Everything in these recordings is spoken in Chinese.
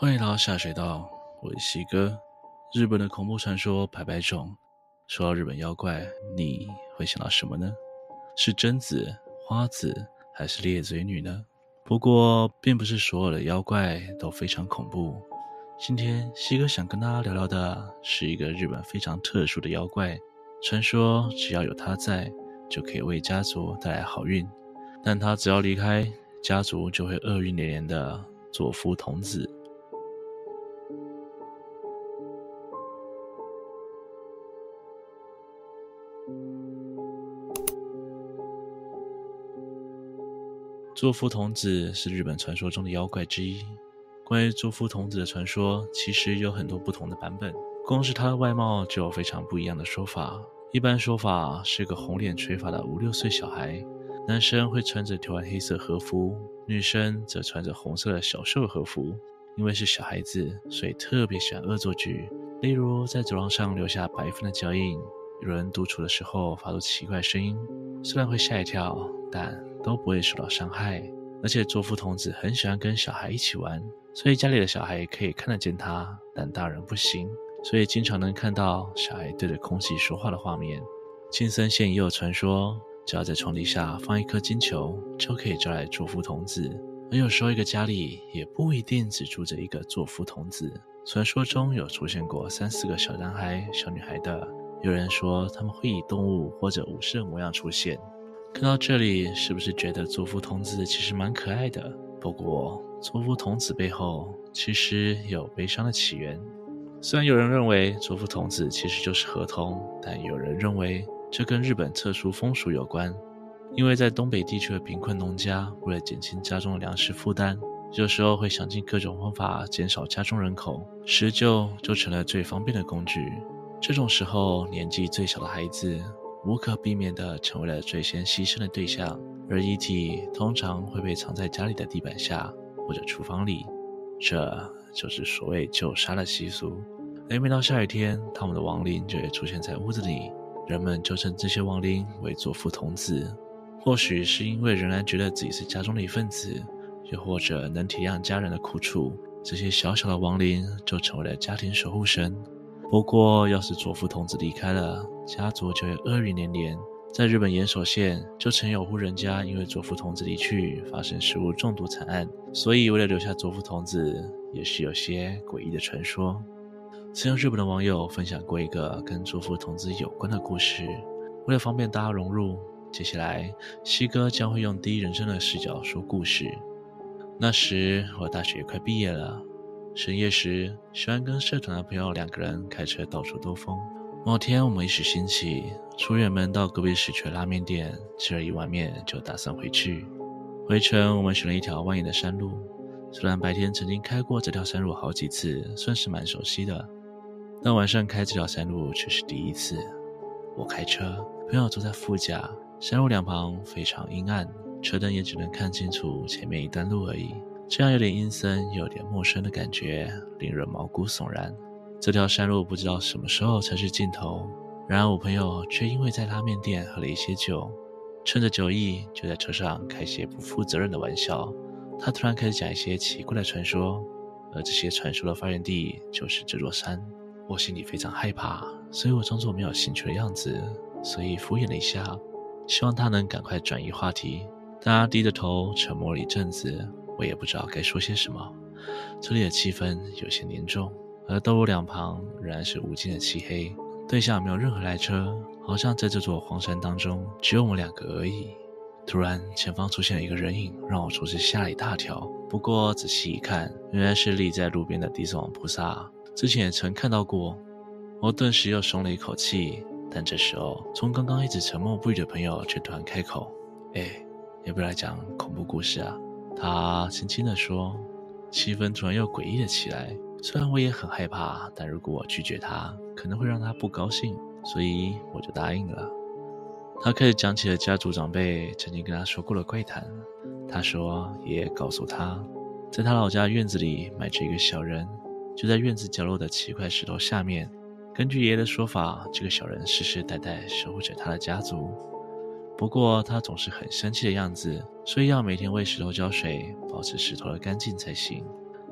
欢迎来到下水道，我是西哥。日本的恐怖传说百百种，说到日本妖怪，你会想到什么呢？是贞子、花子，还是裂嘴女呢？不过，并不是所有的妖怪都非常恐怖。今天西哥想跟大家聊聊的是一个日本非常特殊的妖怪，传说只要有他在，就可以为家族带来好运，但他只要离开，家族就会厄运连连的佐夫童子。佐夫童子是日本传说中的妖怪之一。关于佐夫童子的传说，其实有很多不同的版本。光是他的外貌就有非常不一样的说法。一般说法是个红脸垂发的五六岁小孩，男生会穿着条纹黑色和服，女生则穿着红色的小袖和服。因为是小孩子，所以特别喜欢恶作剧，例如在走廊上留下白粉的脚印，有人独处的时候发出奇怪声音，虽然会吓一跳，但都不会受到伤害，而且佐夫童子很喜欢跟小孩一起玩，所以家里的小孩可以看得见他，但大人不行，所以经常能看到小孩对着空气说话的画面。青森县也有传说，只要在床底下放一颗金球，就可以招来佐夫童子。而有时候一个家里也不一定只住着一个佐夫童子，传说中有出现过三四个小男孩、小女孩的，有人说他们会以动物或者武士的模样出现。看到这里，是不是觉得佐夫童子其实蛮可爱的？不过，佐夫童子背后其实有悲伤的起源。虽然有人认为佐夫童子其实就是河童，但有人认为这跟日本特殊风俗有关。因为在东北地区的贫困农家，为了减轻家中的粮食负担，有时候会想尽各种方法减少家中人口，施救就成了最方便的工具。这种时候，年纪最小的孩子，无可避免地成为了最先牺牲的对象，而遗体通常会被藏在家里的地板下或者厨房里，这就是所谓救杀的习俗。而每到下雨天，他们的亡灵就会出现在屋子里，人们就称这些亡灵为作父童子。或许是因为仍然觉得自己是家中的一份子，又或者能体谅家人的苦楚，这些小小的亡灵就成为了家庭守护神。不过，要是佐夫童子离开了，家族就会厄运连连。在日本岩手县，就曾有户人家因为佐夫童子离去，发生食物中毒惨案。所以，为了留下佐夫童子，也是有些诡异的传说。曾有日本的网友分享过一个跟佐夫童子有关的故事。为了方便大家融入，接下来西哥将会用第一人称的视角说故事。那时，我大学也快毕业了。深夜时，喜欢跟社团的朋友两个人开车到处兜风。某天，我们一时兴起，出远门到隔壁市区拉面店吃了一碗面，就打算回去。回程，我们选了一条蜿蜒的山路。虽然白天曾经开过这条山路好几次，算是蛮熟悉的，但晚上开这条山路却是第一次。我开车，朋友坐在副驾。山路两旁非常阴暗，车灯也只能看清楚前面一段路而已。这样有点阴森有点陌生的感觉，令人毛骨悚然。这条山路不知道什么时候才是尽头。然而我朋友却因为在拉面店喝了一些酒，趁着酒意就在车上开些不负责任的玩笑。他突然开始讲一些奇怪的传说，而这些传说的发源地就是这座山。我心里非常害怕，所以我装作没有兴趣的样子，所以敷衍了一下，希望他能赶快转移话题。但他低着头沉默了一阵子。我也不知道该说些什么，这里的气氛有些凝重，而道路两旁仍然是无尽的漆黑，对向没有任何来车，好像在这座荒山当中只有我们两个而已。突然，前方出现了一个人影，让我着实吓了一大跳。不过仔细一看，原来是立在路边的地藏王菩萨，之前也曾看到过。我顿时又松了一口气，但这时候，从刚刚一直沉默不语的朋友却突然开口：“哎，要不要来讲恐怖故事啊？”他轻轻地说，气氛突然又诡异了起来。虽然我也很害怕，但如果我拒绝他，可能会让他不高兴，所以我就答应了。他开始讲起了家族长辈曾经跟他说过的怪谈。他说，爷爷告诉他，在他老家院子里埋着一个小人，就在院子角落的七块石头下面。根据爷爷的说法，这个小人世世代代守护着他的家族。不过他总是很生气的样子，所以要每天为石头浇水，保持石头的干净才行。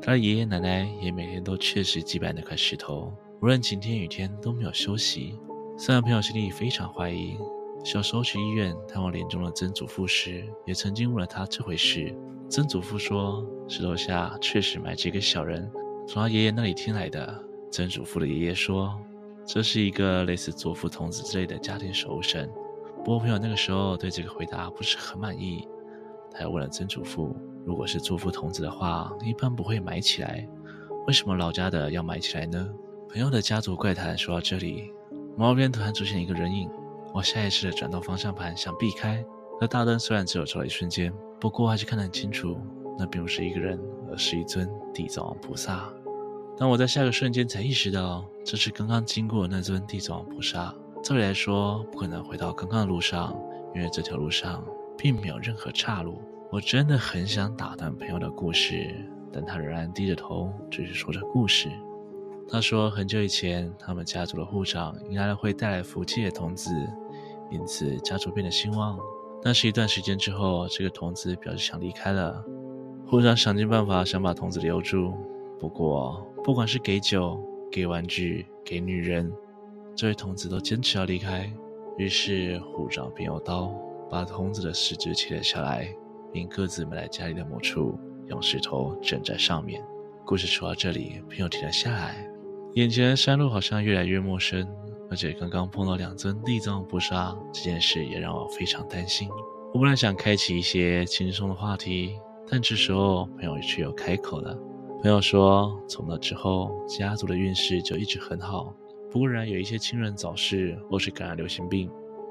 他的爷爷奶奶也每天都确实祭拜那块石头，无论晴天雨天都没有休息。虽然朋友心里非常怀疑，小时候去医院探望临终的曾祖父时，也曾经问了他这回事。曾祖父说，石头下确实埋着一个小人，从他爷爷那里听来的。曾祖父的爷爷说，这是一个类似座敷童子之类的家庭守护神。不过朋友那个时候对这个回答不是很满意，他又问了曾祖父，如果是座敷童子的话，一般不会埋起来，为什么老家的要埋起来呢？朋友的家族怪谈说到这里。毛边突然出现一个人影，我下意识地转动方向盘想避开。那大灯虽然只有照一瞬间，不过还是看得很清楚，那并不是一个人，而是一尊地藏王菩萨。但我在下个瞬间才意识到，这是刚刚经过那尊地藏王菩萨。照理来说，不可能回到刚刚的路上，因为这条路上并没有任何岔路。我真的很想打断朋友的故事，但他仍然低着头，继续说着故事。他说，很久以前，他们家族的护长迎来了会带来福气的童子，因此家族变得兴旺。但是，一段时间之后，这个童子表示想离开了。护长想尽办法想把童子留住，不过，不管是给酒、给玩具、给女人，这位童子都坚持要离开。于是，虎长便用刀把童子的四肢切了下来，并各自埋在家里的某处，用石头枕在上面。故事说到这里，朋友停了下来。眼前的山路好像越来越陌生，而且刚刚碰到两尊地藏菩萨，这件事也让我非常担心。我本来想开启一些轻松的话题，但这时候朋友却又开口了。朋友说，从那之后，家族的运势就一直很好，不过然有一些亲人早逝或是感染流行病。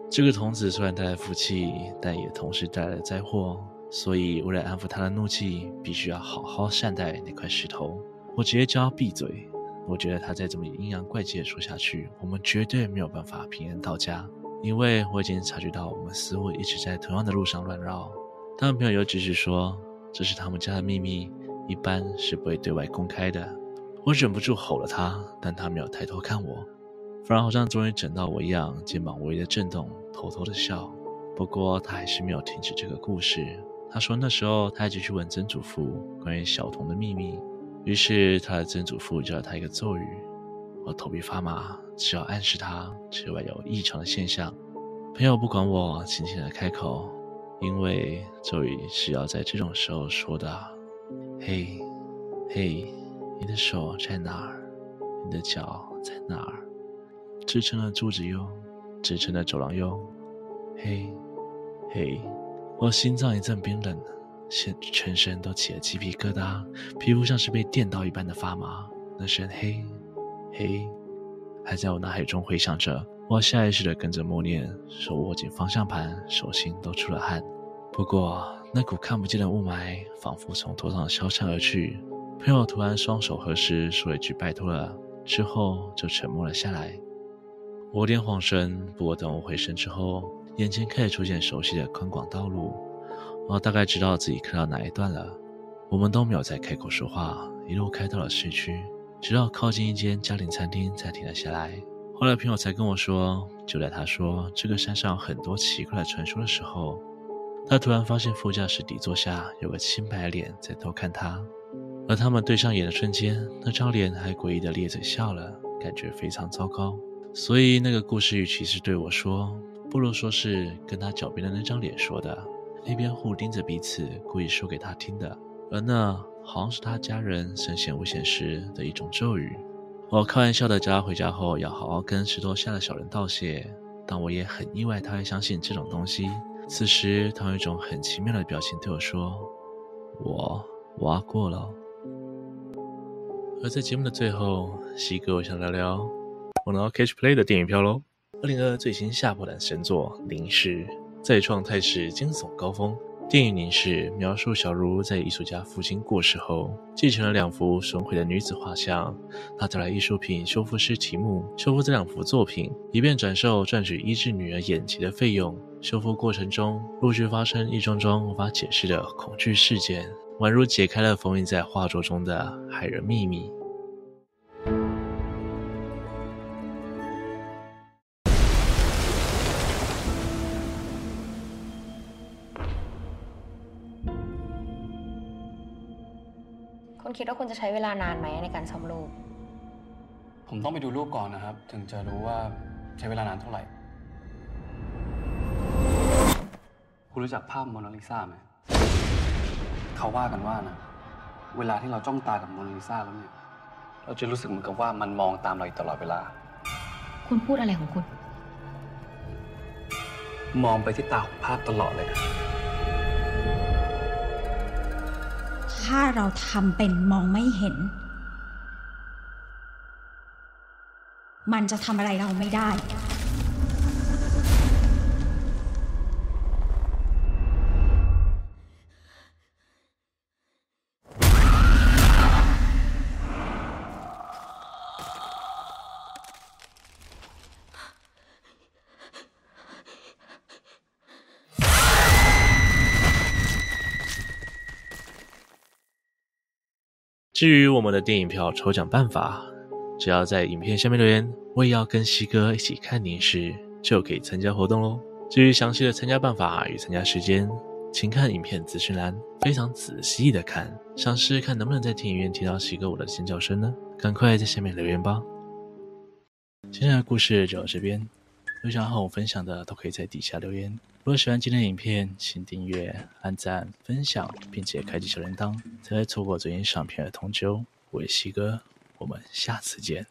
这个童子虽然带来福气，但也同时带来了灾祸，所以为了安抚他的怒气，必须要好好善待那块石头。我直接叫他闭嘴。我觉得他再这么阴阳怪气的说下去，我们绝对没有办法平安到家。因为我已经察觉到我们似乎一直在同样的路上乱绕。他的朋友又继续说，这是他们家的秘密，一般是不会对外公开的。我忍不住吼了他，但他没有抬头看我，反而好像终于整到我一样，肩膀微微的震动，偷偷的笑。不过他还是没有停止这个故事。他说那时候他一直去问曾祖父关于小童的秘密。于是他的曾祖父教了他一个咒语，我头皮发麻，只要暗示他体外有异常的现象。朋友不管我，轻轻的开口，因为咒语是要在这种时候说的。嘿，嘿，你的手在哪儿？你的脚在哪儿？支撑了柱子哟，支撑了走廊哟。嘿，嘿，我心脏一阵冰冷。全全身都起了鸡皮疙瘩，皮肤像是被电到一般的发麻。那声嘿，嘿，还在我脑海中回响着。我下意识的跟着默念，手握紧方向盘，手心都出了汗。不过那股看不见的雾霾仿佛从头上消散而去。朋友突然双手合十，说了一句“拜托了”，之后就沉默了下来。我有点恍神，不过等我回神之后，眼前开始出现熟悉的宽广道路。我大概知道自己看到哪一段了，我们都没有再开口说话，一路开到了市区，直到靠近一间家庭餐厅才停了下来。后来朋友才跟我说，就在他说这个山上很多奇怪的传说的时候，他突然发现副驾驶底座下有个青白脸在偷看他，而他们对上眼的瞬间，那张脸还诡异的咧嘴笑了，感觉非常糟糕。所以那个故事与其是对我说，不如说是跟他脚边的那张脸说的。一边互盯着彼此，故意说给他听的，而那好像是他家人身陷危险时的一种咒语。我开玩笑的叫他回家后要好好跟石头下的小人道谢，但我也很意外他会相信这种东西。此时，他用一种很奇妙的表情对我说：“我挖过了。”而在节目的最后，西哥我想聊聊我拿到 Catch Play 的电影票喽！二零二二最新吓破胆神作《凝视》。再创泰式惊悚高峰。电影《凝视》描述小茹在艺术家父亲过世后，继承了两幅损毁的女子画像。她找来艺术品修复师提姆修复这两幅作品，以便转售赚取医治女儿眼疾的费用。修复过程中，陆续发生一桩桩无法解释的恐惧事件，宛如解开了封印在画作中的骇人秘密。 คิดว่าคุณจะใช้เวลานานไหมในการซ่อมรูป ผมต้องไปดูรูปก่อนนะครับ ถึงจะรู้ว่าใช้เวลานานเท่าไหร่ คุณรู้จักภาพโมนาลิซาไหม เขาว่ากันว่านะ เวลาที่เราจ้องตากับโมนาลิซาแล้วเนี่ย เราจะรู้สึกเหมือนกับว่ามันมองตามเราอยู่ตลอดเวลา คุณพูดอะไรของคุณ มองไปที่ตาของภาพตลอดเลยนะ ถ้าเราทำเป็นมองไม่เห็น มันจะทำอะไรเราไม่ได้ 至于我们的电影票抽奖办法，只要在影片下面留言“我也要跟西哥一起看电视”，就可以参加活动喽。至于详细的参加办法与参加时间，请看影片资讯栏，非常仔细的看，想试试看能不能在电影院听到西哥我的尖叫声呢？赶快在下面留言吧。今天的故事就到这边，有想和我分享的都可以在底下留言。如果喜欢今天的影片，请订阅、按赞、分享，并且开启小铃铛，才会错过最新上片的通知哦。我是西哥，我们下次见。